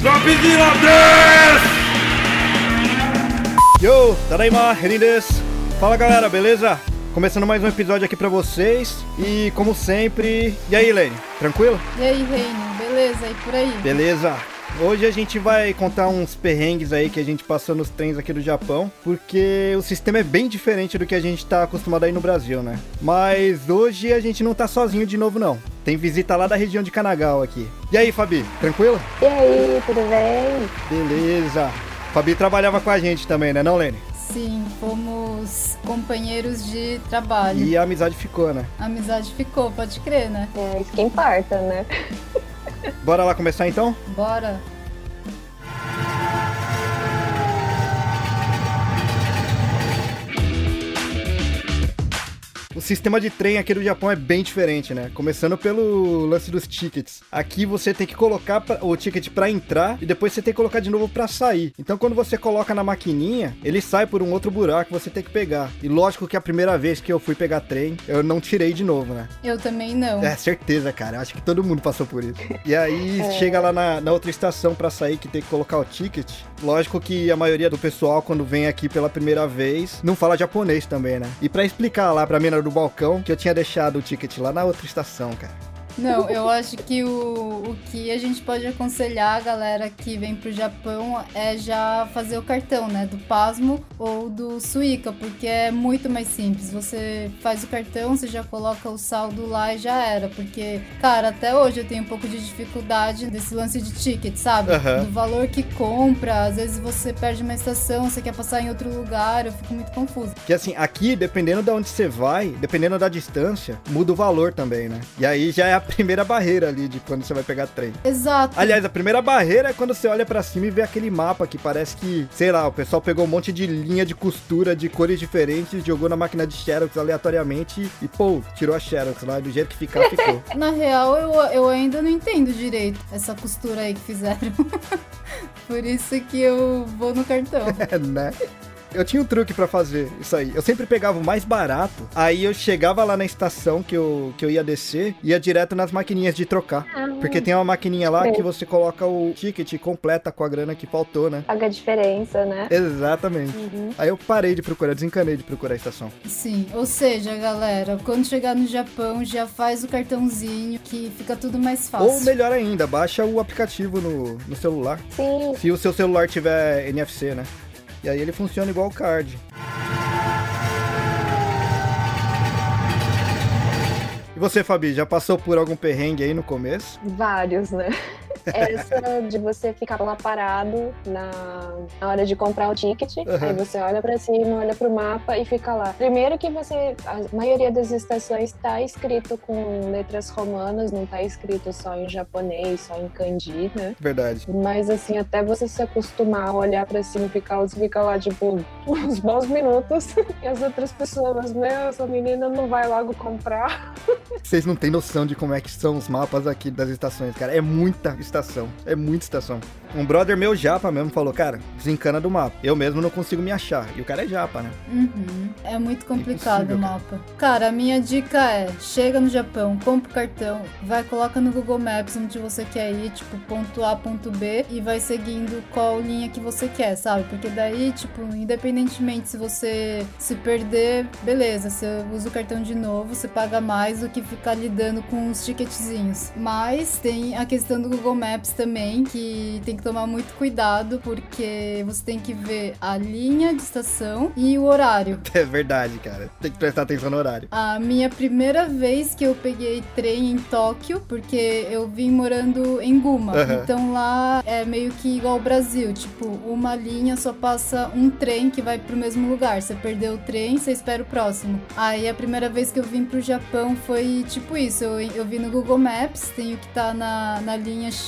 Dropzilla des! Yo, Tadaima, Renin desu. Fala galera, beleza? Começando mais um episódio aqui pra vocês e como sempre, e aí Lene, tranquilo? E aí, Reino, beleza? E por aí? Beleza. Hoje a gente vai contar uns perrengues aí que a gente passou nos trens aqui do Japão, porque o sistema é bem diferente do que a gente tá acostumado aí no Brasil, né? Mas hoje a gente não tá sozinho de novo não. Tem visita lá da região de Kanagawa aqui. E aí, Fabi, tranquilo? E aí, tudo bem? Beleza. Fabi trabalhava com a gente também, né, não, Lene? Sim, fomos companheiros de trabalho. E a amizade ficou, né? A amizade ficou, pode crer, né? É isso que importa, né? Bora lá começar então? Bora. O sistema de trem aqui do Japão é bem diferente, né? Começando pelo lance dos tickets. Aqui você tem que colocar o ticket pra entrar e depois você tem que colocar de novo pra sair. Então quando você coloca na maquininha, ele sai por um outro buraco que você tem que pegar. E lógico que a primeira vez que eu fui pegar trem, eu não tirei de novo, né? Eu também não. É, certeza, cara. Acho que todo mundo passou por isso. E aí chega lá na, na outra estação pra sair que tem que colocar o ticket. Lógico que a maioria do pessoal, quando vem aqui pela primeira vez, não fala japonês também, né? E pra explicar lá pra mina do balcão que eu tinha deixado o ticket lá na outra estação, cara. Não, eu acho que o, o que a gente pode aconselhar a galera que vem pro Japão é já fazer o cartão, né? Do Pasmo ou do Suica, porque é muito mais simples. Você faz o cartão, você já coloca o saldo lá e já era. Porque, cara, até hoje eu tenho um pouco de dificuldade desse lance de ticket, sabe? Aham. Do valor que compra. Às vezes você perde uma estação, você quer passar em outro lugar, eu fico muito confusa. Que assim, aqui, dependendo de onde você vai, dependendo da distância, muda o valor também, né? E aí já é a primeira barreira ali de quando você vai pegar trem. Exato. Aliás, a primeira barreira é quando você olha pra cima e vê aquele mapa que parece que, sei lá, o pessoal pegou um monte de linha de costura de cores diferentes, jogou na máquina de Xerox aleatoriamente e, pô, tirou a Xerox lá, do jeito que ficar, ficou. Na real, eu, eu ainda não entendo direito essa costura aí que fizeram. Por isso que eu vou no cartão. É, né? Eu tinha um truque pra fazer isso aí. Eu sempre pegava o mais barato, aí eu chegava lá na estação que eu, que eu ia descer, ia direto nas maquininhas de trocar. Porque tem uma maquininha lá que você coloca o ticket e completa com a grana que faltou, né? Paga a diferença, né? Exatamente. Uhum. Aí eu parei de procurar, desencanei de procurar a estação. Sim, ou seja, galera, quando chegar no Japão, já faz o cartãozinho que fica tudo mais fácil. Ou melhor ainda, baixa o aplicativo no, no celular. Sim, Se o seu celular tiver NFC, né? E aí ele funciona igual o card. E você, Fabi, já passou por algum perrengue aí no começo? vários, né? Essa de você ficar lá parado na, na hora de comprar o ticket, aí você olha pra cima, olha pro mapa e fica lá. Primeiro que você, a maioria das estações tá escrito com letras romanas, não tá escrito só em japonês, só em kanji, né? Verdade. Mas assim, até você se acostumar a olhar pra cima e ficar, você fica lá, tipo, uns bons minutos. E as outras pessoas, meu, essa menina não vai logo comprar. Vocês não têm noção de como é que são os mapas aqui das estações, cara. É muita estação. É muita estação. Um brother meu japa mesmo falou, cara, desencana do mapa. Eu mesmo não consigo me achar. E o cara é japa, né? Uhum. É muito complicado o mapa. Cara, a minha dica é: chega no Japão, compra o cartão, vai, coloca no Google Maps onde você quer ir, tipo, ponto A, ponto B, e vai seguindo qual linha que você quer, sabe? Porque daí, tipo, independentemente se você se perder, beleza, você usa o cartão de novo, você paga mais do que ficar lidando com os ticketzinhos. Mas tem a questão do Google Maps também, que tem que tomar muito cuidado, porque você tem que ver a linha de estação e o horário. É verdade, cara. Tem que prestar atenção no horário. A minha primeira vez que eu peguei trem em Tóquio, porque eu vim morando em Guma. Aham. Então lá é meio que igual ao Brasil. Tipo, uma linha só passa um trem que vai pro mesmo lugar. Você perdeu o trem, você espera o próximo. Aí a primeira vez que eu vim pro Japão foi tipo isso. Eu, eu vi no Google Maps, tenho que estar na, na linha X.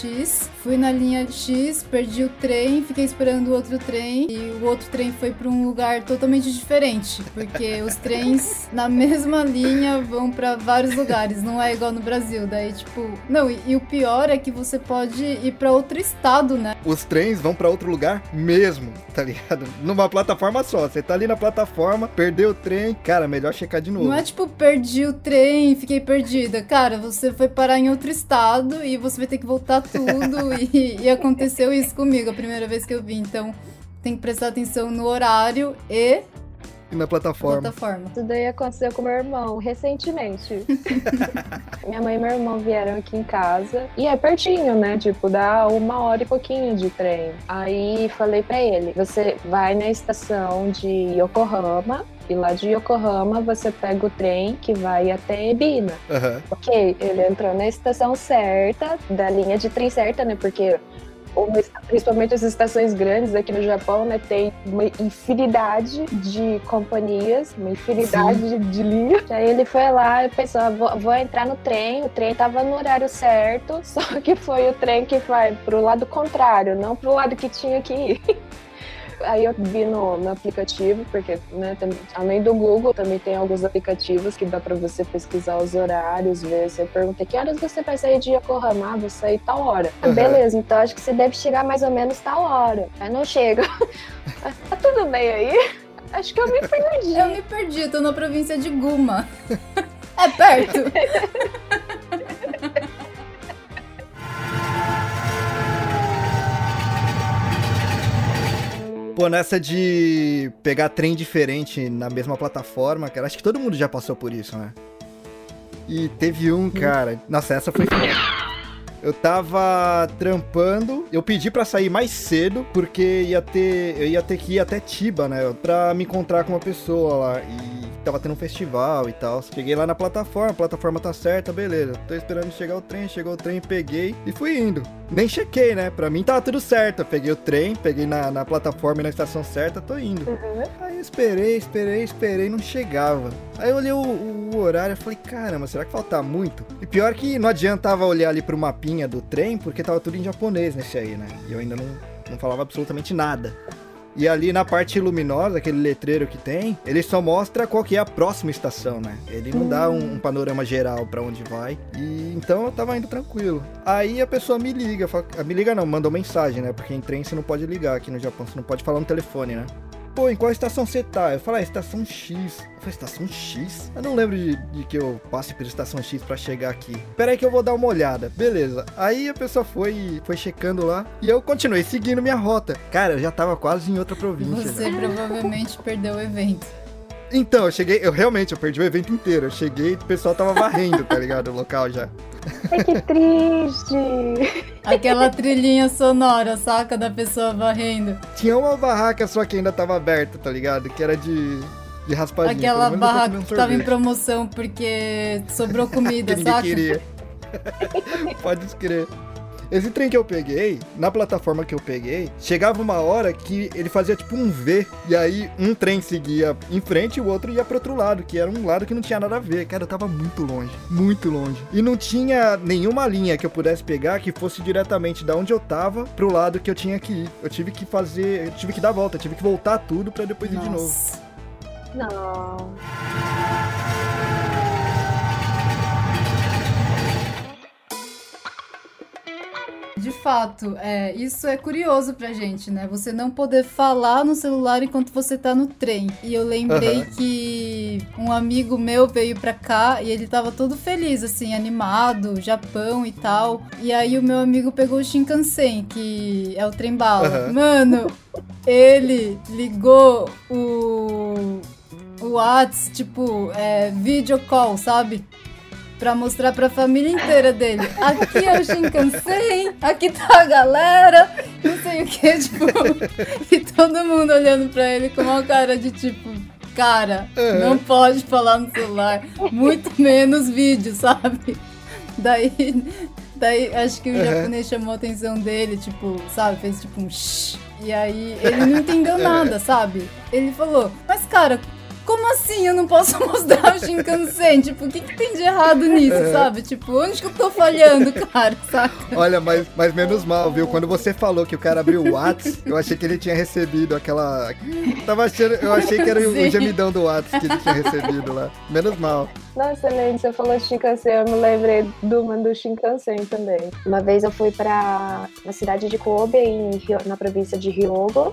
Fui na linha X, perdi o trem, fiquei esperando o outro trem. E o outro trem foi pra um lugar totalmente diferente. Porque os trens na mesma linha vão pra vários lugares. Não é igual no Brasil. Daí, tipo. Não, e, e o pior é que você pode ir pra outro estado, né? Os trens vão pra outro lugar mesmo, tá ligado? Numa plataforma só. Você tá ali na plataforma, perdeu o trem, cara, melhor checar de novo. Não é tipo, perdi o trem, fiquei perdida. Cara, você foi parar em outro estado e você vai ter que voltar tudo e, e aconteceu isso comigo a primeira vez que eu vi. Então tem que prestar atenção no horário e e na plataforma. plataforma. Isso daí aconteceu com meu irmão recentemente. Minha mãe e meu irmão vieram aqui em casa e é pertinho, né? Tipo, dá uma hora e pouquinho de trem. Aí falei pra ele: você vai na estação de Yokohama. E lá de Yokohama você pega o trem que vai até Ebina. Aham. Ok, ele entrou na estação certa, da linha de trem certa, né? Porque principalmente as estações grandes aqui no Japão, né? Tem uma infinidade de companhias, uma infinidade de, de linhas. Aí ele foi lá e pensou, "Ah, vou, vou entrar no trem. O trem tava no horário certo, só que foi o trem que vai pro lado contrário, não pro lado que tinha que ir. Aí eu vi no, no aplicativo, porque né, tem- além do Google, também tem alguns aplicativos que dá pra você pesquisar os horários, ver. Você pergunta que horas você vai sair de Yokohama, vou sair tal hora. Ah, Uhum. Beleza, então acho que você deve chegar mais ou menos tal hora. Aí não chega. tá tudo bem aí? Acho que eu me perdi. Eu me perdi, tô na província de Guma. É perto. Pô, nessa de pegar trem diferente na mesma plataforma, cara, acho que todo mundo já passou por isso, né? E teve um, cara. Nossa, essa foi foda. Eu tava trampando, eu pedi pra sair mais cedo, porque ia ter, eu ia ter que ir até Tiba, né, pra me encontrar com uma pessoa lá. E tava tendo um festival e tal. Cheguei lá na plataforma, a plataforma tá certa, beleza. Tô esperando chegar o trem, chegou o trem, peguei e fui indo. Nem chequei, né? Pra mim tava tudo certo. Eu peguei o trem, peguei na, na plataforma e na estação certa, tô indo. Uhum. Aí eu esperei, esperei, esperei, não chegava. Aí eu olhei o, o horário e falei, caramba, será que falta muito? E pior que não adiantava olhar ali pro mapinha do trem, porque tava tudo em japonês nesse aí, né? E eu ainda não, não falava absolutamente nada. E ali na parte luminosa, aquele letreiro que tem, ele só mostra qual que é a próxima estação, né? Ele não dá um, um panorama geral pra onde vai. E então eu tava indo tranquilo. Aí a pessoa me liga, fala- me liga não, mandou mensagem, né? Porque em trem você não pode ligar aqui no Japão, você não pode falar no telefone, né? Pô, em qual estação você tá? Eu falei, ah, estação X. Eu falei, estação X? Eu não lembro de, de que eu passe pela estação X pra chegar aqui. Pera aí que eu vou dar uma olhada. Beleza. Aí a pessoa foi, foi checando lá e eu continuei seguindo minha rota. Cara, eu já tava quase em outra província. Você provavelmente perdeu o evento. Então, eu cheguei, eu realmente, eu perdi o evento inteiro. Eu cheguei e o pessoal tava varrendo, tá ligado? O local já. Ai, que triste. Aquela trilhinha sonora, saca? Da pessoa varrendo. Tinha uma barraca só que ainda tava aberta, tá ligado? Que era de, de raspadinha. Aquela barraca um que tava em promoção porque sobrou comida, que ninguém saca? queria. Pode escrever. Esse trem que eu peguei, na plataforma que eu peguei, chegava uma hora que ele fazia tipo um V, e aí um trem seguia em frente e o outro ia pro outro lado, que era um lado que não tinha nada a ver. Cara, eu tava muito longe, muito longe. E não tinha nenhuma linha que eu pudesse pegar que fosse diretamente da onde eu tava pro lado que eu tinha que ir. Eu tive que fazer, eu tive que dar volta, tive que voltar tudo pra depois ir de novo. Nossa. Não. De fato, é, isso é curioso pra gente, né? Você não poder falar no celular enquanto você tá no trem. E eu lembrei Aham. que um amigo meu veio pra cá e ele tava todo feliz, assim, animado, Japão e tal. E aí o meu amigo pegou o Shinkansen, que é o trem bala. Aham. Mano, ele ligou o. O Whats, tipo, é, video call, sabe? Pra mostrar pra família inteira dele. Aqui é o Shinkansen, aqui tá a galera, não sei o que, tipo. E todo mundo olhando pra ele com uma cara de tipo, cara, Uhum. não pode falar no celular, muito menos vídeo, sabe? Daí, daí acho que o Uhum. japonês chamou a atenção dele, tipo, sabe? Fez tipo um shh. E aí ele não entendeu nada, sabe? Ele falou, mas cara, como assim eu não posso mostrar o Shinkansen? Tipo, o que, que tem de errado nisso, Uhum. sabe? Tipo, onde que eu tô falhando, cara, saca? Olha, mas, mas menos mal, viu? Quando você falou que o cara abriu o Whats, eu achei que ele tinha recebido aquela. Tava achando, eu achei que era o, Sim. o gemidão do Whats que ele tinha recebido lá. Menos mal. Nossa, Lene, você falou Shinkansen, eu me lembrei do uma do Shinkansen também. Uma vez eu fui pra na cidade de Kobe, em na província de Hyogo,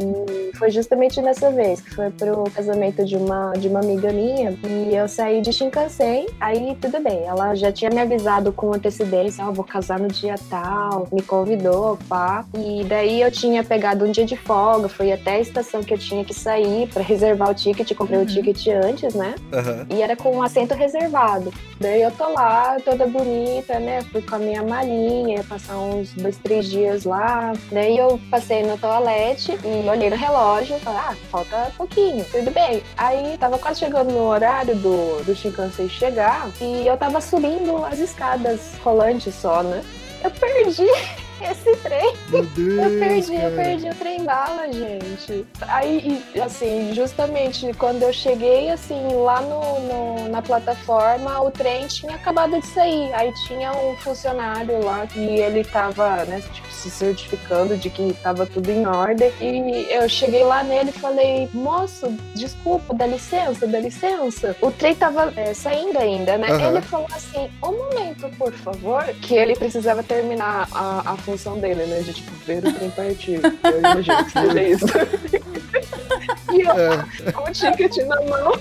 E foi justamente nessa vez, que foi pro casamento de uma, de uma amiga minha, e eu saí de Shinkansen, aí tudo bem, ela já tinha me avisado com antecedência, ó, oh, vou casar no dia tal, me convidou, pá. E daí eu tinha pegado um dia de folga, fui até a estação que eu tinha que sair para reservar o ticket, comprei uhum. o ticket antes, né? Uhum. E era com um assento reservado. Daí eu tô lá, toda bonita, né? Fui com a minha malinha, ia passar uns dois, três dias lá. Daí eu passei no toalete e olhei no relógio falei, ah, falta pouquinho, tudo bem. Aí tava quase chegando no horário do, do Shinkansen chegar e eu tava subindo as escadas rolantes só, né? Eu perdi esse trem. Meu Deus, eu perdi, cara. eu perdi o trem bala, gente. Aí, assim, justamente quando eu cheguei, assim, lá no, no, na plataforma, o trem tinha acabado de sair. Aí tinha um funcionário lá que ele tava, né, tipo, se certificando de que tava tudo em ordem. E eu cheguei lá nele e falei, moço, desculpa, dá licença, dá licença. O trem tava é, saindo ainda, né? Uhum. Ele falou assim, um momento, por favor, que ele precisava terminar a, a função dele, né? De tipo, ver o trem partir. Eu imagino que seja isso. e eu, é. com o ticket na mão.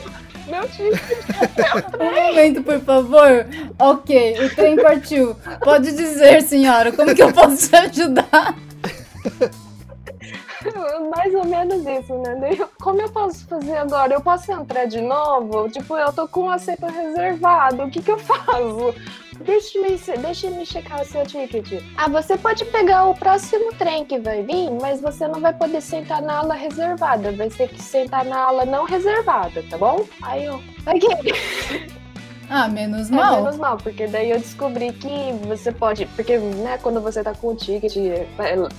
Meu ticket. Um momento, por favor. Ok, o trem partiu. Pode dizer, senhora, como que eu posso te ajudar? Mais ou menos isso, né? Como eu posso fazer agora? Eu posso entrar de novo? Tipo, eu tô com o assento reservado, o que que eu faço? Deixa-me deixa me checar o seu ticket. Ah, você pode pegar o próximo trem que vai vir, mas você não vai poder sentar na ala reservada. Vai ter que sentar na ala não reservada, tá bom? Aí eu. Ok. Ah, menos mal. É, menos mal, porque daí eu descobri que você pode. Porque, né, quando você tá com o ticket, é,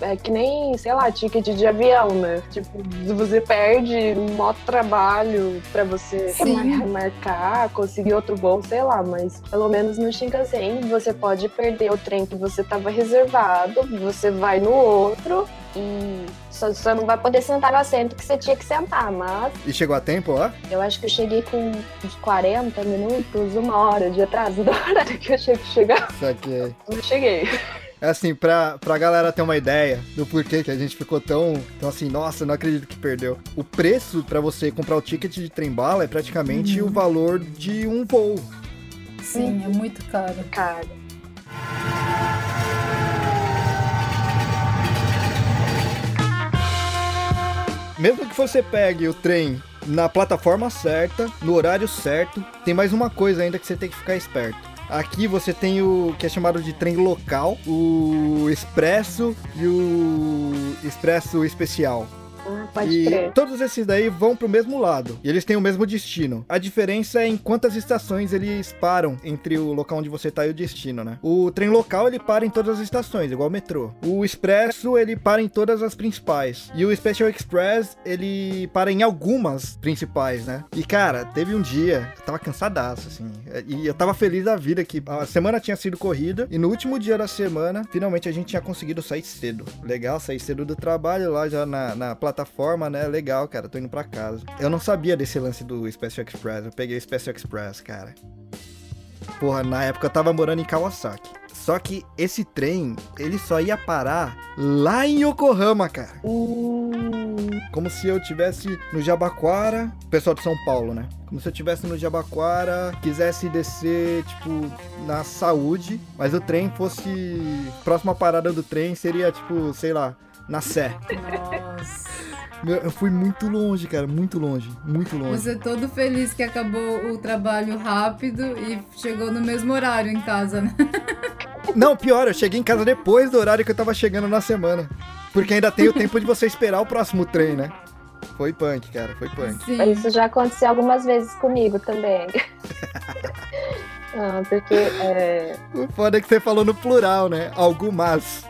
é que nem, sei lá, ticket de avião, né? Tipo, você perde um maior trabalho pra você marcar, conseguir outro voo, sei lá, mas pelo menos no Shinkansen você pode perder o trem que você tava reservado, você vai no outro e só, só não vai poder sentar no assento que você tinha que sentar, mas. E chegou a tempo lá? Eu acho que eu cheguei com uns 40 minutos, uma hora de atraso da hora que eu tinha que chegar. Saquei. Eu cheguei. É assim, pra, pra galera ter uma ideia do porquê que a gente ficou tão, tão assim, nossa, não acredito que perdeu. O preço para você comprar o ticket de trem-bala é praticamente uhum. o valor de um voo. Sim, é muito caro. Caro. Mesmo que você pegue o trem na plataforma certa, no horário certo, tem mais uma coisa ainda que você tem que ficar esperto. Aqui você tem o que é chamado de trem local, o expresso e o expresso especial. Ah, pode e crer. todos esses daí vão pro mesmo lado. E eles têm o mesmo destino. A diferença é em quantas estações eles param entre o local onde você tá e o destino, né? O trem local ele para em todas as estações, igual o metrô. O expresso ele para em todas as principais. E o Special Express ele para em algumas principais, né? E cara, teve um dia, eu tava cansadaço, assim. E eu tava feliz da vida que a semana tinha sido corrida. E no último dia da semana, finalmente a gente tinha conseguido sair cedo. Legal, sair cedo do trabalho lá já na, na plataforma plataforma, né? Legal, cara, tô indo pra casa. Eu não sabia desse lance do Special Express. Eu peguei o Special Express, cara. Porra, na época eu tava morando em Kawasaki. Só que esse trem, ele só ia parar lá em Yokohama, cara. Como se eu tivesse no Jabaquara, pessoal de São Paulo, né? Como se eu tivesse no Jabaquara, quisesse descer, tipo, na saúde, mas o trem fosse. Próxima parada do trem seria, tipo, sei lá, na Sé. Nossa. Eu fui muito longe, cara, muito longe, muito longe. Você todo feliz que acabou o trabalho rápido e chegou no mesmo horário em casa, né? Não, pior, eu cheguei em casa depois do horário que eu tava chegando na semana. Porque ainda tem o tempo de você esperar o próximo trem, né? Foi punk, cara, foi punk. Sim. Isso já aconteceu algumas vezes comigo também. Ah, porque. É... O foda é que você falou no plural, né? Algumas.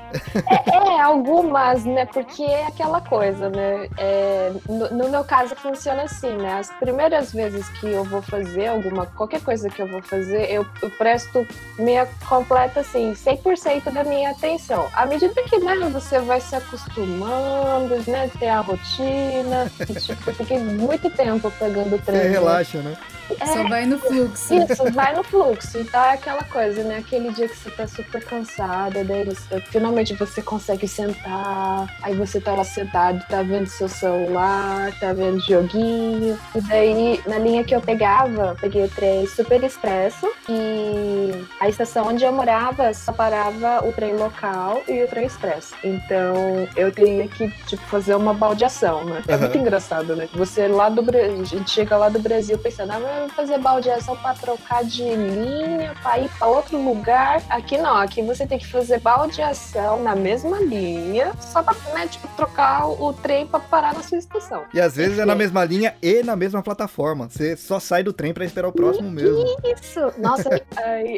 É, é, algumas, né? Porque é aquela coisa, né? É, no, no, meu caso funciona assim, né? As primeiras vezes que eu vou fazer alguma, qualquer coisa que eu vou fazer, eu, eu presto minha completa, assim, 100% da minha atenção. À medida que né, você vai se acostumando, né? Ter a rotina, tipo, eu fiquei muito tempo pegando treino. Você relaxa, né? Só vai no fluxo. Isso, vai no fluxo. Então é aquela coisa, né? Aquele dia que você tá super cansada, daí você, finalmente você consegue sentar, aí você tá lá sentado, tá vendo seu celular, tá vendo joguinho. E daí, na linha que eu pegava, peguei o trem super expresso e a estação onde eu morava só parava o trem local e o trem expresso. Então eu teria que, tipo, fazer uma baldeação, né? É muito engraçado, né? Você lá do Brasil, a gente chega lá do Brasil pensando, ah, vou fazer baldeação pra trocar de linha, pra ir pra outro lugar. Aqui não, aqui você tem que fazer baldeação na mesma linha, só pra, né, tipo, trocar o trem pra parar na sua estação. E às vezes é na mesma linha e na mesma plataforma. Você só sai do trem pra esperar o próximo mesmo. Isso! Nossa,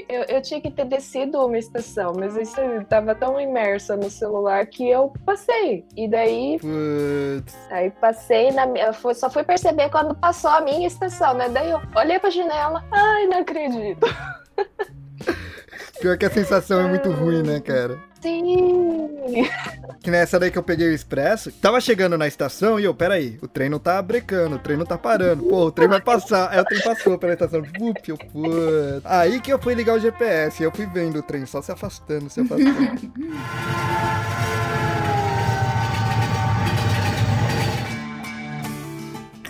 eu, eu tinha que ter descido uma estação, mas isso tava tão imersa no celular que eu passei. E daí, Putz. aí passei na Só fui perceber quando passou a minha estação, né? Daí eu olhei pra janela, ai, não acredito. Pior que a sensação é muito ruim, né, cara? Sim! Que nessa daí que eu peguei o expresso, tava chegando na estação e eu, peraí, o trem não tá brecando, o trem não tá parando. Pô, o trem vai passar. Aí o trem passou pela estação. Vup, eu, putz. Aí que eu fui ligar o GPS e eu fui vendo o trem só se afastando, se afastando.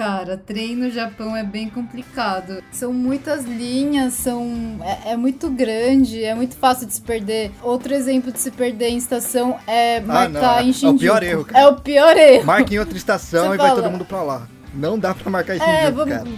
Cara, trem no Japão é bem complicado. São muitas linhas, são é, é muito grande, é muito fácil de se perder. Outro exemplo de se perder em estação é marcar não, é- é em o Shinjuku. pior erro, cara. É o pior erro. Marca em outra estação Você e vai fala- todo mundo pra lá. Não dá pra marcar em É, Shinjuku, vamos, cara.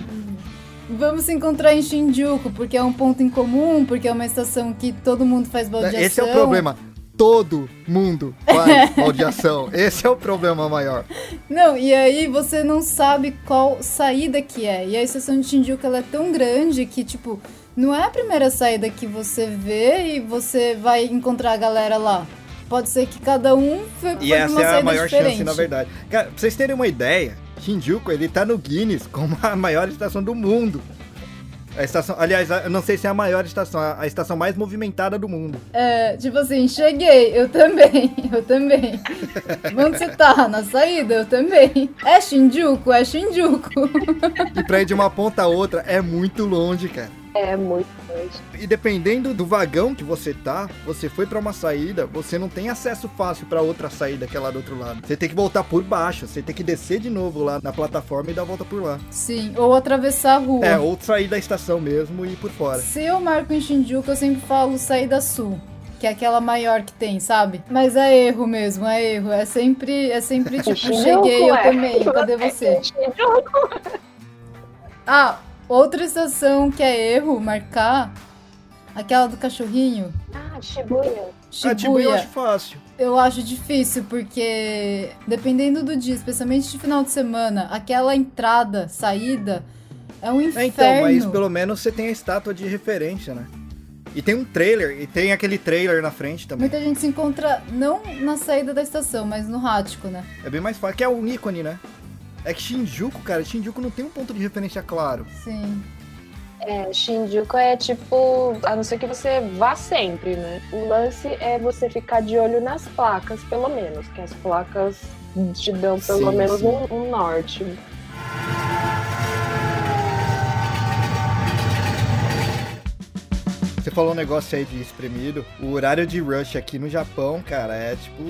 vamos se encontrar em Shinjuku, porque é um ponto em comum, porque é uma estação que todo mundo faz baldeação. Esse é o problema. Todo mundo faz baldeação. Esse é o problema maior. Não, e aí você não sabe qual saída que é. E a estação de Shinjuku ela é tão grande que, tipo, não é a primeira saída que você vê e você vai encontrar a galera lá. Pode ser que cada um foi, E essa é a maior diferente. chance, na verdade. Cara, pra vocês terem uma ideia, Shinjuku, ele tá no Guinness como a maior estação do mundo. A estação, aliás, eu não sei se é a maior estação, a a estação mais movimentada do mundo. É, tipo assim, cheguei, eu também, eu também. Onde você tá? Na saída, eu também. É Shinjuku, é Shinjuku. E pra ir de uma ponta a outra é muito longe, cara. É muito longe. E dependendo do vagão que você tá, você foi pra uma saída, você não tem acesso fácil pra outra saída que é lá do outro lado. Você tem que voltar por baixo, você tem que descer de novo lá na plataforma e dar a volta por lá. Sim, ou atravessar a rua. É, ou sair da estação mesmo e ir por fora. Se eu marco em Shinjuku, eu sempre falo saída sul. Que é aquela maior que tem, sabe? Mas é erro mesmo, é erro. É sempre, é sempre tipo, cheguei, eu é. também. Cadê você? Ah, outra estação que é erro marcar, aquela do cachorrinho. Ah, Shibuya. Ah, tipo, eu acho fácil. Eu acho difícil, porque dependendo do dia, especialmente de final de semana, aquela entrada, saída, é um É, inferno. então, mas pelo menos você tem a estátua de referência, né? E tem um trailer, e tem aquele trailer na frente também. Muita gente se encontra não na saída da estação, mas no Rático, né? É bem mais fácil, que é um ícone, né? É que Shinjuku, cara, Shinjuku não tem um ponto de referência claro. Sim. É, Shinjuku é tipo, a não ser que você vá sempre, né? O lance é você ficar de olho nas placas, pelo menos, que as placas te dão pelo Sim, menos sim. um, um norte. Você falou um negócio aí de espremido. O horário de rush aqui no Japão, cara, é tipo.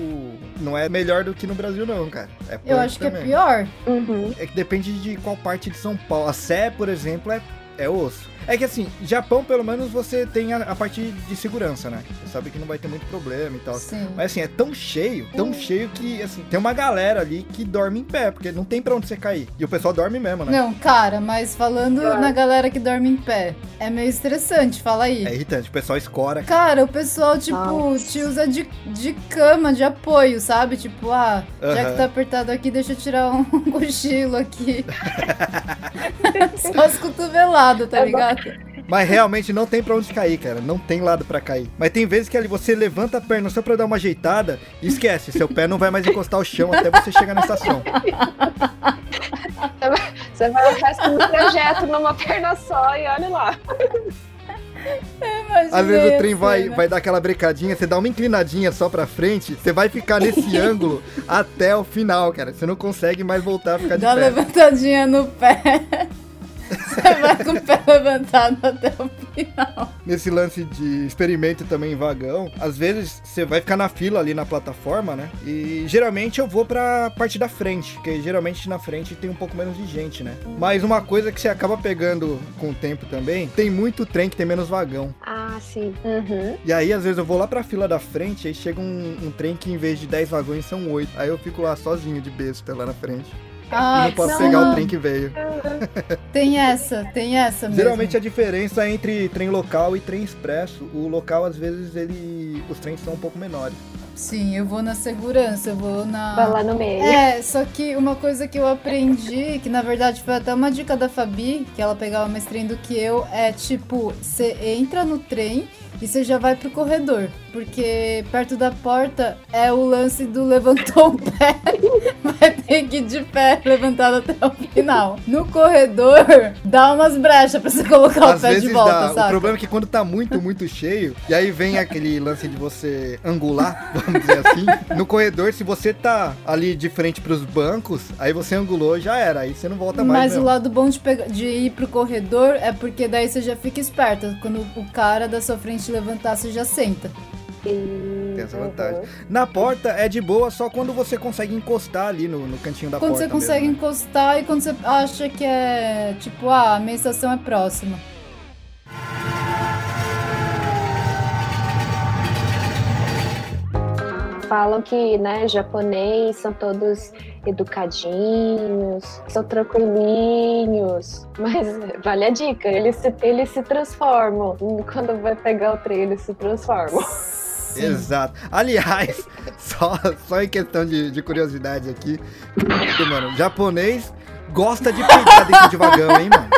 Não é melhor do que no Brasil, não, cara. É Eu acho que é também. pior. Uhum. É que depende de qual parte de São Paulo. A Sé, por exemplo, é, é osso. É que assim, Japão, pelo menos, você tem a, a parte de segurança, né? Você sabe que não vai ter muito problema e tal. Sim. Mas assim, é tão cheio, tão cheio que, assim, tem uma galera ali que dorme em pé, porque não tem pra onde você cair. E o pessoal dorme mesmo, né? Não, cara, mas falando Claro. na galera que dorme em pé, é meio estressante, fala aí. É irritante, o pessoal escora. Cara, o pessoal, tipo, Nossa. te usa de, de cama, de apoio, sabe? Tipo, ah, já que tá apertado aqui, deixa eu tirar um cochilo aqui. Só as cotoveladas, tá É ligado? Mas realmente não tem pra onde cair, cara. Não tem lado pra cair. Mas tem vezes que ali você levanta a perna só pra dar uma ajeitada e esquece. Seu pé não vai mais encostar ao chão até você chegar na estação. Você vai o resto do trajeto numa perna só e olha lá. Imaginei Às vezes o trem vai, cena. vai dar aquela brecadinha, você dá uma inclinadinha só pra frente, você vai ficar nesse ângulo até o final, cara. Você não consegue mais voltar a ficar de Dá pé. levantadinha no pé. Você vai com o pé levantado até o final. Nesse lance de experimento também em vagão, às vezes você vai ficar na fila ali na plataforma, né? E geralmente eu vou pra parte da frente, porque geralmente na frente tem um pouco menos de gente, né? Mas uma coisa que você acaba pegando com o tempo também, tem muito trem que tem menos vagão. Ah, sim. Uhum. E aí, às vezes, eu vou lá pra fila da frente, aí chega um, um trem que em vez de 10 vagões são 8. Aí eu fico lá sozinho de besta lá na frente. Ah, e não posso não. pegar o trem que veio. Tem essa, tem essa mesmo. Geralmente a diferença entre trem local e trem expresso, o local às vezes ele os trens são um pouco menores. Sim, eu vou na segurança, eu vou na. Vai lá no meio. É, só que uma coisa que eu aprendi, que na verdade foi até uma dica da Fabi, que ela pegava mais trem do que eu, é tipo, você entra no trem e você já vai pro corredor. Porque perto da porta é o lance do levantou o pé, vai ter que ir de pé levantado até o final. No corredor, dá umas brechas pra você colocar Às o pé de volta, dá. O sabe? problema é que quando tá muito, muito cheio, e aí vem aquele lance de você angular, vamos dizer assim. No corredor, se você tá ali de frente pros bancos, aí você angulou, já era. Aí você não volta mais. Mas o mesmo. lado bom de, pega- de ir pro corredor é porque daí você já fica esperto. Quando o cara da sua frente levantar, você já senta. Tem essa uhum. vantagem. Na porta é de boa só quando você consegue encostar ali no, no cantinho da quando porta. você consegue mesmo, né? encostar e quando você acha que é tipo, ah, a minha estação é próxima. Falam que, né, japonês são todos educadinhos, são tranquilinhos. Mas vale a dica, eles se, eles se transformam. Quando vai pegar o trem, eles se transformam. Sim. Exato. Aliás, só, só em questão de, de curiosidade aqui, porque, mano, japonês gosta de peidar dentro de vagão, hein, mano?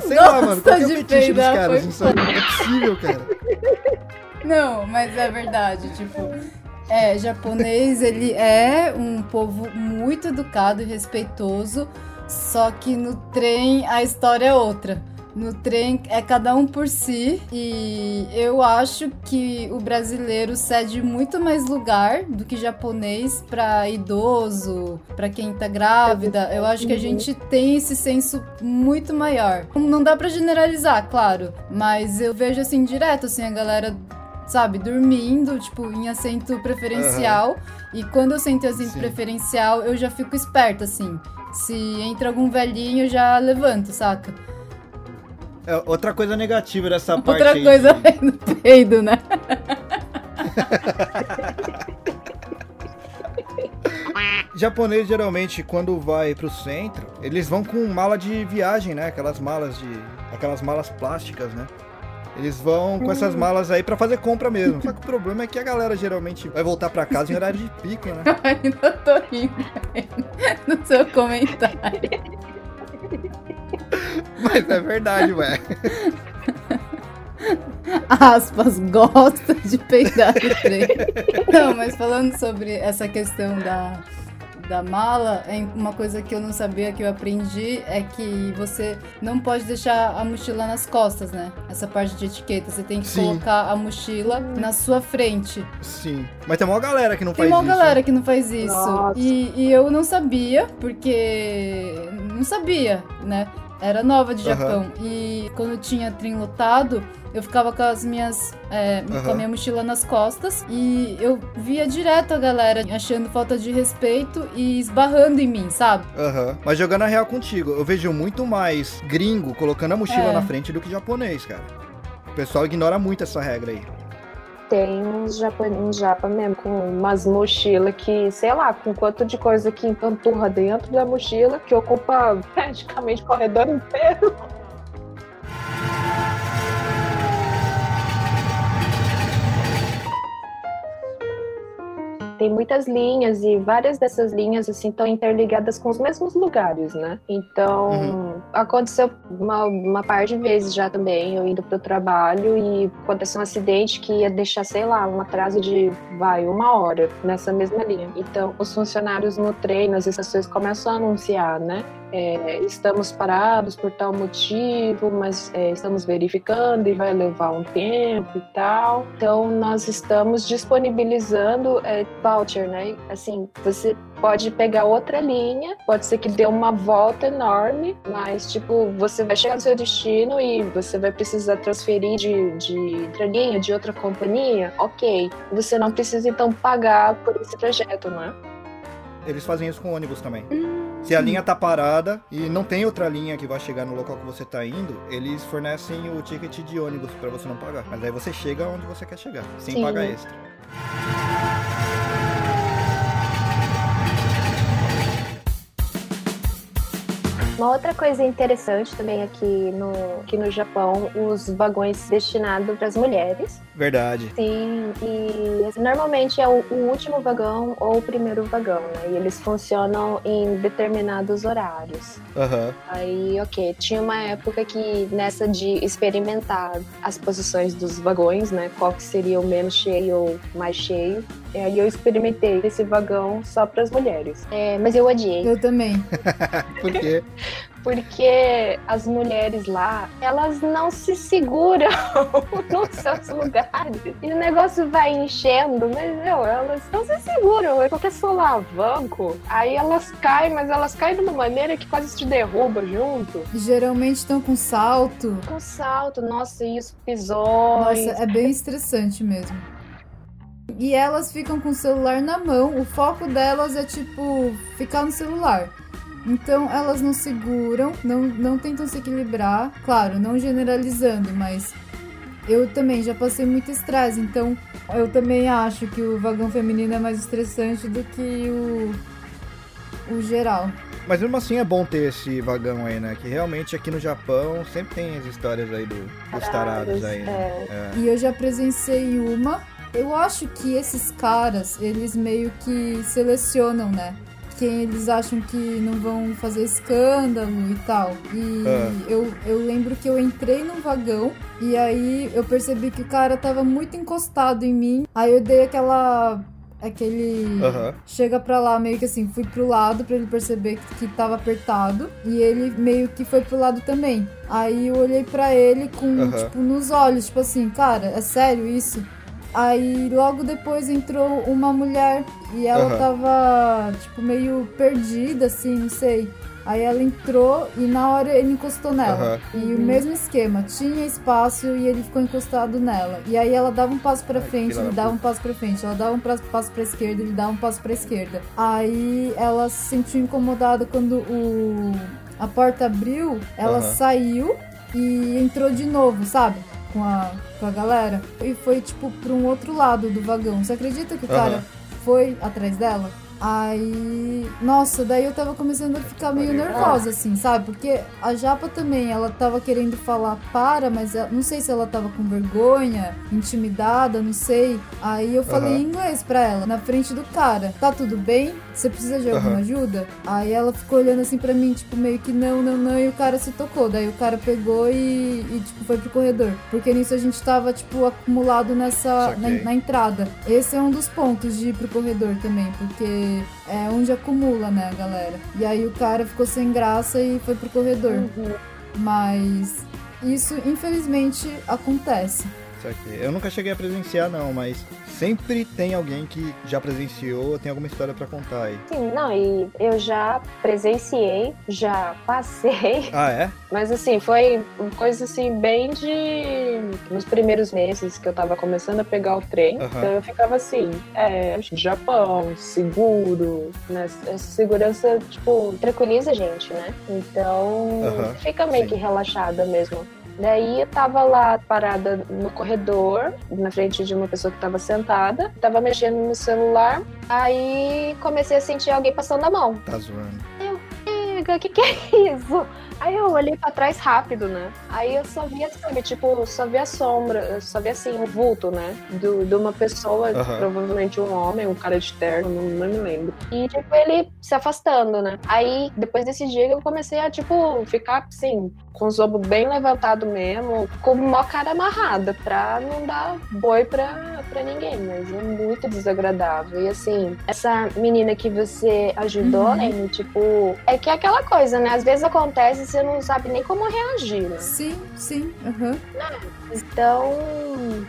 Sei lá, mano, qual que é o fetiche dos caras? Isso aí não é possível, cara. Não, mas é verdade, tipo, é, japonês, ele é um povo muito educado e respeitoso, só que no trem a história é outra. No trem é cada um por si e eu acho que o brasileiro cede muito mais lugar do que japonês pra idoso, pra quem tá grávida. Eu acho que a gente tem esse senso muito maior. Não dá pra generalizar, claro, mas eu vejo assim direto assim a galera sabe, dormindo, tipo, em assento preferencial. E quando eu sento em assento Sim. preferencial, eu já fico esperta, assim. Se entra algum velhinho, já levanto, saca? É, outra coisa negativa dessa parte Outra aí coisa de- vem no peido, né? Japonês geralmente quando vai pro centro, eles vão com mala de viagem, né? Aquelas malas de aquelas malas plásticas, né? Eles vão com essas malas aí pra fazer compra mesmo. Só que o problema é que a galera geralmente vai voltar pra casa em horário de pico, né? Eu ainda tô rindo no seu comentário. Mas é verdade, ué. aspas, gosta de peidar no trem. Não, mas falando sobre essa questão da, da mala, é uma coisa que eu não sabia que eu aprendi é que você não pode deixar a mochila nas costas, né? Essa parte de etiqueta. Você tem que Sim. colocar a mochila na sua frente. Sim. Mas tem uma galera que não Tem faz uma isso. galera né? que não faz isso. E, e eu não sabia, porque não sabia, né? Era nova de. Japão. E quando tinha trem lotado, eu ficava com as minhas. é, com a minha mochila nas costas. E eu via direto a galera achando falta de respeito e esbarrando em mim, sabe? Aham. Mas jogando a real contigo, eu vejo muito mais gringo colocando a mochila É. na frente do que japonês, cara. O pessoal ignora muito essa regra aí. Tem uns japa, uns japa mesmo, com umas mochilas que, sei lá, com quanto de coisa que empanturra dentro da mochila, que ocupa praticamente o corredor inteiro. Tem muitas linhas e várias dessas linhas assim estão interligadas com os mesmos lugares, né? Então Uhum. aconteceu uma, uma par de vezes já também, eu indo pro trabalho e aconteceu um acidente que ia deixar, sei lá, um atraso de, vai, uma hora nessa mesma linha. Então, os funcionários no trem, nas estações, começam a anunciar, né? é, estamos parados por tal motivo, mas é, estamos verificando e vai levar um tempo e tal. Então, nós estamos disponibilizando é, voucher, né? Assim, você pode pegar outra linha, pode ser que dê uma volta enorme, mas, tipo, você vai chegar no seu destino e você vai precisar transferir de, de outra linha, de outra companhia, ok. Você não precisa, então, pagar por esse trajeto, não é? Eles fazem isso com ônibus também. Se a linha tá parada e não tem outra linha que vai chegar no local que você tá indo, eles fornecem o ticket de ônibus para você não pagar. Mas aí você chega onde você quer chegar, sem Sim. pagar extra. Uma outra coisa interessante também aqui no, aqui no Japão, os vagões destinados para as mulheres. Verdade. Sim, e assim, normalmente é o, o último vagão ou o primeiro vagão, né? E eles funcionam em determinados horários. Aham. Aí, ok, tinha uma época que nessa de experimentar as posições dos vagões, né? Qual que seria o menos cheio ou mais cheio. E aí eu experimentei esse vagão só para as mulheres. É, mas eu odiei. Eu também. Por quê? Porque as mulheres lá, elas não se seguram nos seus lugares. E o negócio vai enchendo, mas meu, elas não se seguram. É qualquer solavanco. Aí elas caem, mas elas caem de uma maneira que quase te derruba junto. Geralmente estão com salto. Com salto, nossa, os pisões. Nossa, é bem estressante mesmo. E elas ficam com o celular na mão. O foco delas é tipo ficar no celular. Então elas não seguram, não, não tentam se equilibrar. Claro, não generalizando, mas eu também já passei muito estresse. Então eu também acho que o vagão feminino é mais estressante do que o, o geral. Mas mesmo assim é bom ter esse vagão aí, né? Que realmente aqui no Japão sempre tem as histórias aí do, dos tarados aí, né? É. E eu já presenciei uma. Eu acho que esses caras, eles meio que selecionam, né? Quem eles acham que não vão fazer escândalo e tal. E Ah. eu, eu lembro que eu entrei num vagão e aí eu percebi que o cara tava muito encostado em mim. Aí eu dei aquela. aquele. Aham. Chega pra lá, meio que assim, fui pro lado pra ele perceber que, que tava apertado. E ele meio que foi pro lado também. Aí eu olhei pra ele com, Aham. tipo, nos olhos, tipo assim, cara, é sério isso? Aí logo depois entrou uma mulher e ela Aham. tava, tipo, meio perdida, assim, não sei. Aí ela entrou e na hora ele encostou nela. Aham. E o mesmo esquema, tinha espaço e ele ficou encostado nela. E aí ela dava um passo pra Ai, frente, ele da dava um passo pra frente, ela dava um pra- passo pra esquerda, ele dava um passo pra esquerda. Aí ela se sentiu incomodada quando o a porta abriu, ela Aham. saiu e entrou de novo, sabe? Com a, com a galera. E foi, tipo, pra um outro lado do vagão. Você acredita que o cara Aham. foi atrás dela? Aí, nossa, daí eu tava começando a ficar meio nervosa, assim, sabe? Porque a Japa também, ela tava querendo falar para, mas ela- não sei se ela tava com vergonha, intimidada, não sei. Aí eu falei em inglês pra ela, na frente do cara: tá tudo bem? Você precisa de alguma ajuda? Aí ela ficou olhando assim pra mim, tipo, meio que não, não, não, e o cara se tocou. Daí o cara pegou e, e, tipo, foi pro corredor. Porque nisso a gente tava, tipo, acumulado nessa. Na, na entrada. Esse é um dos pontos de ir pro corredor também, porque é onde acumula, né, a galera. E aí o cara ficou sem graça e foi pro corredor. Uhum. Mas isso, infelizmente, acontece. Isso aqui. Eu nunca cheguei a presenciar, não, mas sempre tem alguém que já presenciou, tem alguma história pra contar aí. Sim, não, e eu já presenciei, já passei, Ah, é? mas assim, foi uma coisa assim, bem de. Nos primeiros meses que eu tava começando a pegar o trem, Aham. então eu ficava assim, é, Japão, seguro, né? Essa segurança, tipo, tranquiliza a gente, né? Então, Aham, fica meio sim. que relaxada mesmo. Daí eu tava lá parada no corredor, na frente de uma pessoa que tava sentada, tava mexendo no celular, aí comecei a sentir alguém passando a mão. Tá zoando. Amiga, o que, que é isso? Aí eu olhei pra trás rápido, né? Aí eu só via, sabe, tipo, só via a sombra, eu só via assim, o vulto, né? Do, de uma pessoa, Aham. provavelmente um homem, um cara de terno, não, não me lembro. E, tipo, ele se afastando, né? Aí, depois desse dia, eu comecei a, tipo, ficar, assim, com os ombros bem levantados mesmo, com uma cara amarrada, pra não dar boi pra, pra ninguém, mas é muito desagradável. E assim, essa menina que você ajudou, uhum. Amy, tipo, é que é aquela coisa, né? Às vezes acontece e você não sabe nem como reagir, né? Sim, sim. Uhum. Então,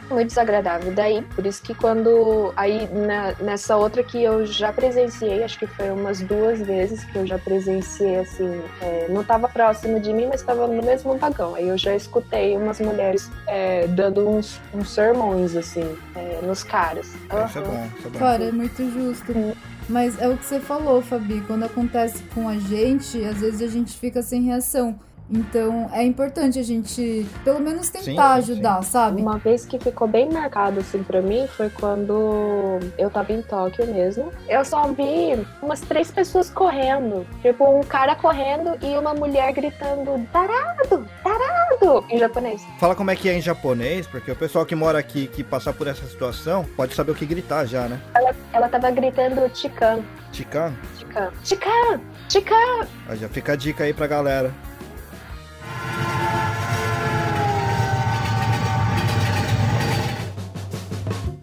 muito desagradável. Daí, por isso que quando. Aí, na, nessa outra que eu já presenciei, acho que foi umas duas vezes que eu já presenciei, assim, é, não estava próximo de mim, mas estava no mesmo vagão. Aí eu já escutei umas mulheres é, dando uns, uns sermões, assim, é, nos caras. Uhum. Isso é bom, isso é bom. Cara, é muito justo. Mas é o que você falou, Fabi. Quando acontece com a gente, às vezes a gente fica sem reação. Então é importante a gente, pelo menos, tentar sim, ajudar, sim. sabe? Uma vez que ficou bem marcado assim para mim foi quando eu tava em Tóquio mesmo. Eu só vi umas três pessoas correndo. Tipo, um cara correndo e uma mulher gritando: tarado, tarado, em japonês. Fala como é que é em japonês, porque o pessoal que mora aqui, que passar por essa situação, pode saber o que gritar já, né? Ela, ela tava gritando Chikan. Chikan? Chikan. Chikan! Chikan! Já fica a dica aí pra galera.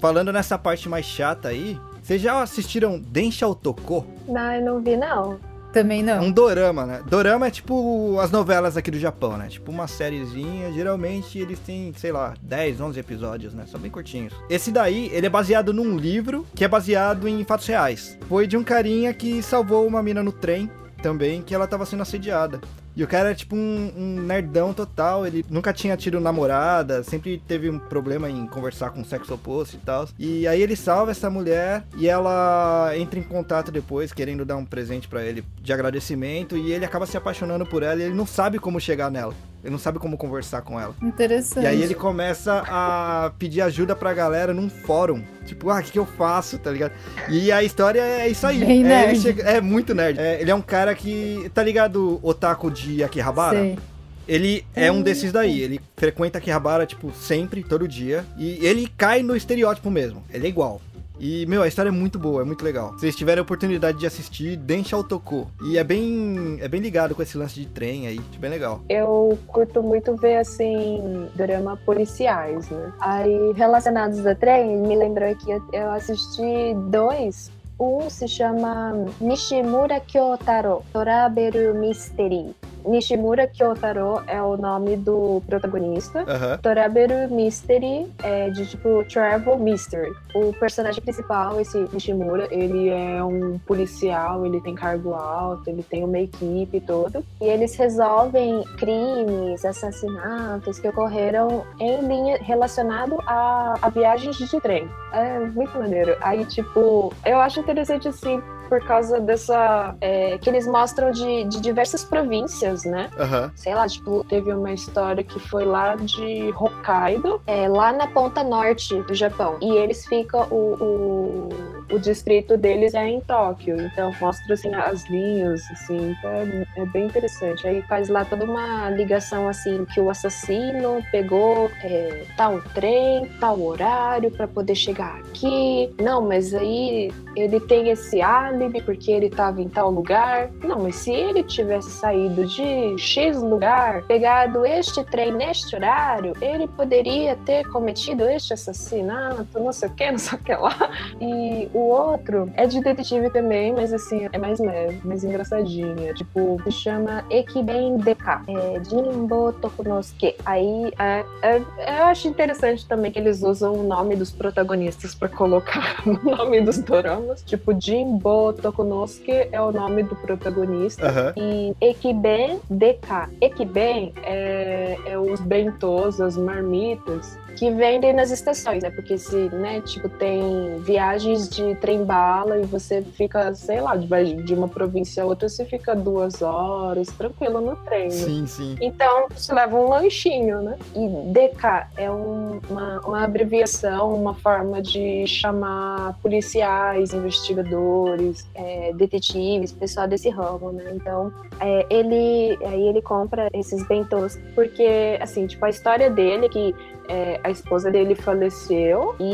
Falando nessa parte mais chata aí, vocês já assistiram Densha Otoko? Não, eu não vi não. Também não. É um dorama, né? Dorama é tipo as novelas aqui do Japão, né? Tipo uma sériezinha. Geralmente eles têm, sei lá, 10, 11 episódios, né? São bem curtinhos. Esse daí, ele é baseado num livro que é baseado em fatos reais. Foi de um carinha que salvou uma mina no trem também, que ela tava sendo assediada. E o cara é tipo um, um, nerdão total, ele nunca tinha tido namorada, sempre teve um problema em conversar com o sexo oposto e tal. E aí ele salva essa mulher e ela entra em contato depois, querendo dar um presente para ele de agradecimento, e ele acaba se apaixonando por ela e ele não sabe como chegar nela. Ele não sabe como conversar com ela. Interessante. E aí ele começa a pedir ajuda pra galera num fórum. Tipo, ah, o que, que eu faço, tá ligado? E a história é isso aí. Bem é, nerd. Chega... é muito nerd. É, ele é um cara que. Tá ligado, Otaku de Akihabara? Sei. Ele é um desses daí. Ele frequenta Akihabara, tipo, sempre, todo dia. E ele cai no estereótipo mesmo. Ele é igual. E, meu, a história é muito boa, é muito legal. Se vocês tiverem a oportunidade de assistir, Densha Otoko. E é bem, é bem ligado com esse lance de trem aí, é bem legal. Eu curto muito ver, assim, drama policiais, né? Aí, relacionados a trem, me lembrou que eu assisti dois um se chama Nishimura Kyotaro, Toraberu Mystery. Nishimura Kyotaro é o nome do protagonista. Uhum. Toraberu Mystery é de tipo Travel Mystery. O personagem principal, esse Nishimura, ele é um policial, ele tem cargo alto, ele tem uma equipe tudo. E eles resolvem crimes, assassinatos que ocorreram em linha relacionado a, a viagens de trem. É muito maneiro. Aí, tipo, eu acho interessante assim por causa dessa. É, que eles mostram de, de diversas províncias, né? Uhum. Sei lá, tipo, teve uma história que foi lá de Hokkaido, é, lá na ponta norte do Japão. E eles ficam. O, o, o distrito deles é em Tóquio. Então mostra assim as linhas, assim, então é, é bem interessante. Aí faz lá toda uma ligação assim que o assassino pegou é, tal trem, tal horário para poder chegar aqui. Não, mas aí ele tem esse álibi porque ele estava em tal lugar. Não, mas se ele tivesse saído de X lugar, pegado este trem neste horário, ele poderia ter cometido este assassinato, não sei o que, não sei o que lá. E o outro é de detetive também, mas assim, é mais leve, mais engraçadinha. Tipo, se chama Ekiben Deka, é Jinbo Tokunosuke. Aí é, é, eu acho interessante também que eles usam o nome dos protagonistas para colocar no nome dos doramas. Tipo, Jinbo Tokunosuke é o nome do protagonista. Uhum. E Ekiben DK. Ekiben é, é os bentos, as marmitas que vendem nas estações, né? Porque se, né, tipo, tem viagens de trem-bala e você fica, sei lá, de, uma província a outra, você fica duas horas tranquilo no trem. Né? Sim, sim. Então, você leva um lanchinho, né? E DK é um, uma, uma abreviação, uma forma de chamar policiais, investigadores, é, detetives, pessoal desse ramo, né? Então, é, ele, aí ele compra esses bentos porque, assim, tipo, a história dele é que é, a a esposa dele faleceu e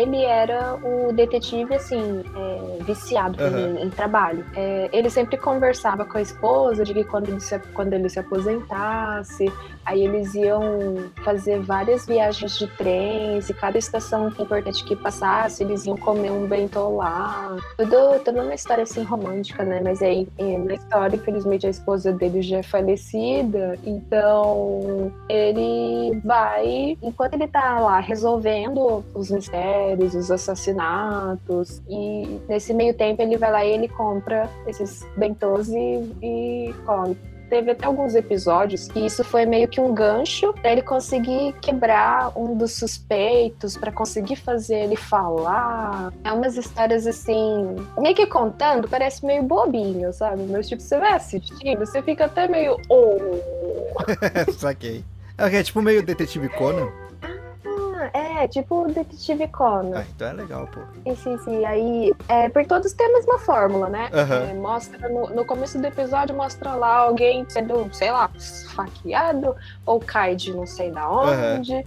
ele era o detetive, assim, é, viciado Aham. em, em trabalho. É, ele sempre conversava com a esposa de que quando ele, se, quando ele se aposentasse, aí eles iam fazer várias viagens de trens e cada estação importante que passasse, eles iam comer um bentô lá. Tudo, tudo uma história assim romântica, né? Mas aí, é, na história, infelizmente, a esposa dele já é falecida, então ele vai, enquanto ele tá lá resolvendo os mistérios, os assassinatos, e nesse meio tempo ele vai lá e ele compra esses bentôs e, e come. Teve até alguns episódios que isso foi meio que um gancho pra ele conseguir quebrar um dos suspeitos, pra conseguir fazer ele falar. É umas histórias assim, meio que contando, parece meio bobinho, sabe? Mas tipo, você vai assistindo, você fica até meio. Oh. Saquei. É? É tipo meio detetive Conan? Ah, É, tipo o Detetive Conan. Ah, então é legal, pô. Sim, sim, sim. Aí, é, por todos tem a mesma fórmula, né? Aham. É, mostra no, no começo do episódio, mostra lá alguém sendo, sei lá, esfaqueado ou cai de não sei da onde. E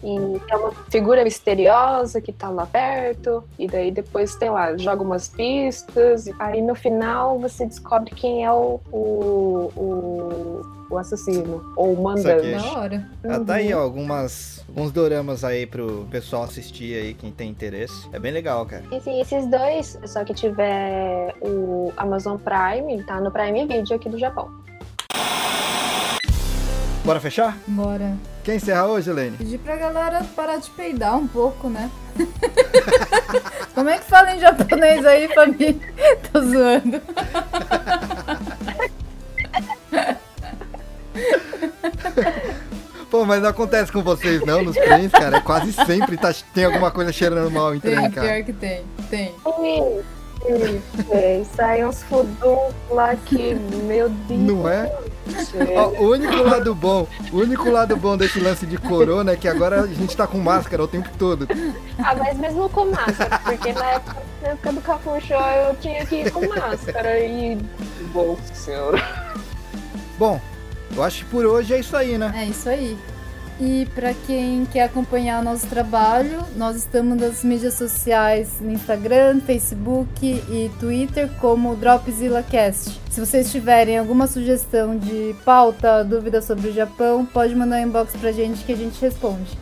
tem uma figura misteriosa que tá lá perto. E daí depois, tem lá, joga umas pistas. Aí no final você descobre quem é o, o, o, o assassino. Ou o mandante. Da hora. Ah, tá aí, ó, algumas, alguns doramas aí pro pessoal assistir aí, quem tem interesse. É bem legal, cara. E sim, esses dois, só que tiver o Amazon Prime, tá no Prime Video aqui do Japão. Bora fechar? Bora. Quem encerra hoje, Helene? Pedir pra galera parar de peidar um pouco, né? Como é que fala em japonês aí, família? Tô zoando. Pô, mas não acontece com vocês não nos trens, cara. É quase sempre tá, tem alguma coisa cheirando mal em Tem, trem, cara. pior que tem. Tem. Sim, sim, é, sai uns fudum lá que, meu Deus. Não é? Ó, o único lado bom, o único lado bom desse lance de corona é que agora a gente tá com máscara o tempo todo. Ah, mas mesmo com máscara, porque na época, na época do Capuchó eu tinha que ir com máscara e. Bom senhora. Bom, eu acho que por hoje é isso aí, né? É isso aí. E pra quem quer acompanhar o nosso trabalho, nós estamos nas mídias sociais no Instagram, Facebook e Twitter como Dropzilla Cast. Se vocês tiverem alguma sugestão de pauta, dúvida sobre o Japão, pode mandar um inbox pra gente que a gente responde.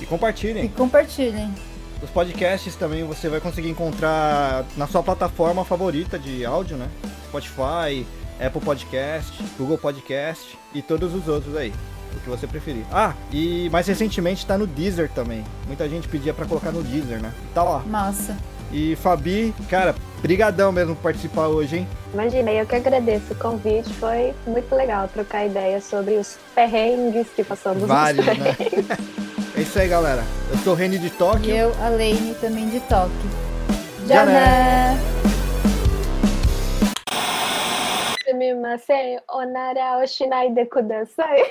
E E compartilhem. compartilhem. Os podcasts também você vai conseguir encontrar na sua plataforma favorita de áudio, né? Spotify, Apple Podcast, Google Podcast e todos os outros aí. O que você preferir. Ah, e mais recentemente tá no Deezer também. Muita gente pedia pra colocar no Deezer, né? Tá lá. Massa. E Fabi, cara, brigadão mesmo por participar hoje, hein? Imagina, eu que agradeço o convite, foi muito legal trocar ideias sobre os perrengues que passamos nos Vários, né? É isso aí, galera. Eu sou o Reni de E Tóquio. eu, a Lane, também de né? Jané! すみません、おならをしないでください。